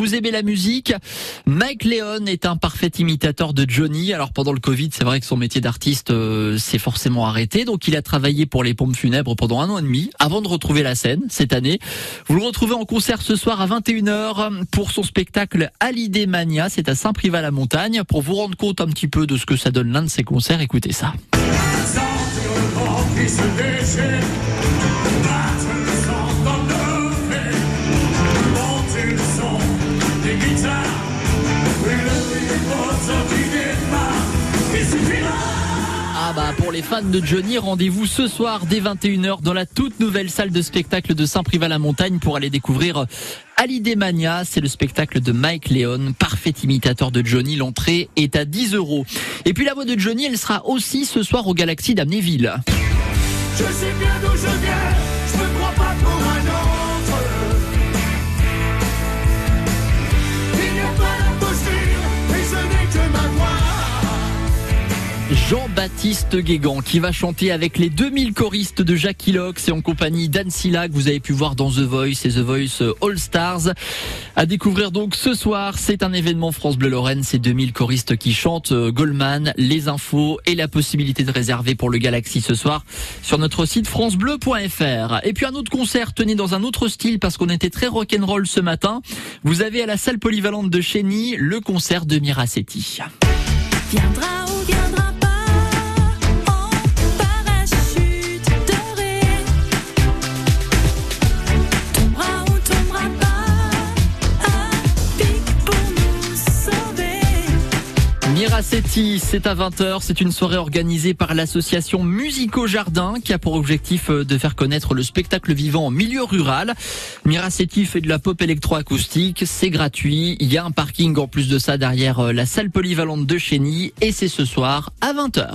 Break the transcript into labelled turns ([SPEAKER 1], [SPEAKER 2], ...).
[SPEAKER 1] Vous aimez la musique? Mike Leon est un parfait imitateur de Johnny. Alors pendant le Covid, c'est vrai que son métier d'artiste euh, s'est forcément arrêté. Donc il a travaillé pour les pompes funèbres pendant un an et demi avant de retrouver la scène cette année. Vous le retrouvez en concert ce soir à 21h pour son spectacle Hallyday Mania. C'est à Saint-Privat-la-Montagne. Pour vous rendre compte un petit peu de ce que ça donne l'un de ses concerts, écoutez ça. Ah bah pour les fans de Johnny, rendez-vous ce soir dès 21h dans la toute nouvelle salle de spectacle de Saint-Privat-la-Montagne pour aller découvrir Hallyday Mania. C'est le spectacle de Mike Leon, parfait imitateur de Johnny. L'entrée est à 10 euros. Et puis la voix de Johnny, elle sera aussi ce soir au Galaxy d'Amnéville.
[SPEAKER 2] Je sais bien d'où je viens,
[SPEAKER 1] Jean-Baptiste Guégan qui va chanter avec les 2000 choristes de Jackie Lox et en compagnie d'Anne Silla que vous avez pu voir dans The Voice et The Voice All Stars. À découvrir donc ce soir, c'est un événement France Bleu Lorraine, ces 2000 choristes qui chantent euh, Goldman, les infos et la possibilité de réserver pour le Galaxy ce soir sur notre site francebleu.fr. Et puis un autre concert, tenez dans un autre style parce qu'on était très rock'n'roll ce matin. Vous avez à la salle polyvalente de Chény le concert de Miracetti.
[SPEAKER 3] Viendra
[SPEAKER 1] Miracetti, c'est à 20h, c'est une soirée organisée par l'association Musico Jardin qui a pour objectif euh, de faire connaître le spectacle vivant en milieu rural. Miracetti fait de la pop électroacoustique, c'est gratuit, il y a un parking en plus de ça derrière euh, la salle polyvalente de Chény et c'est ce soir à 20h.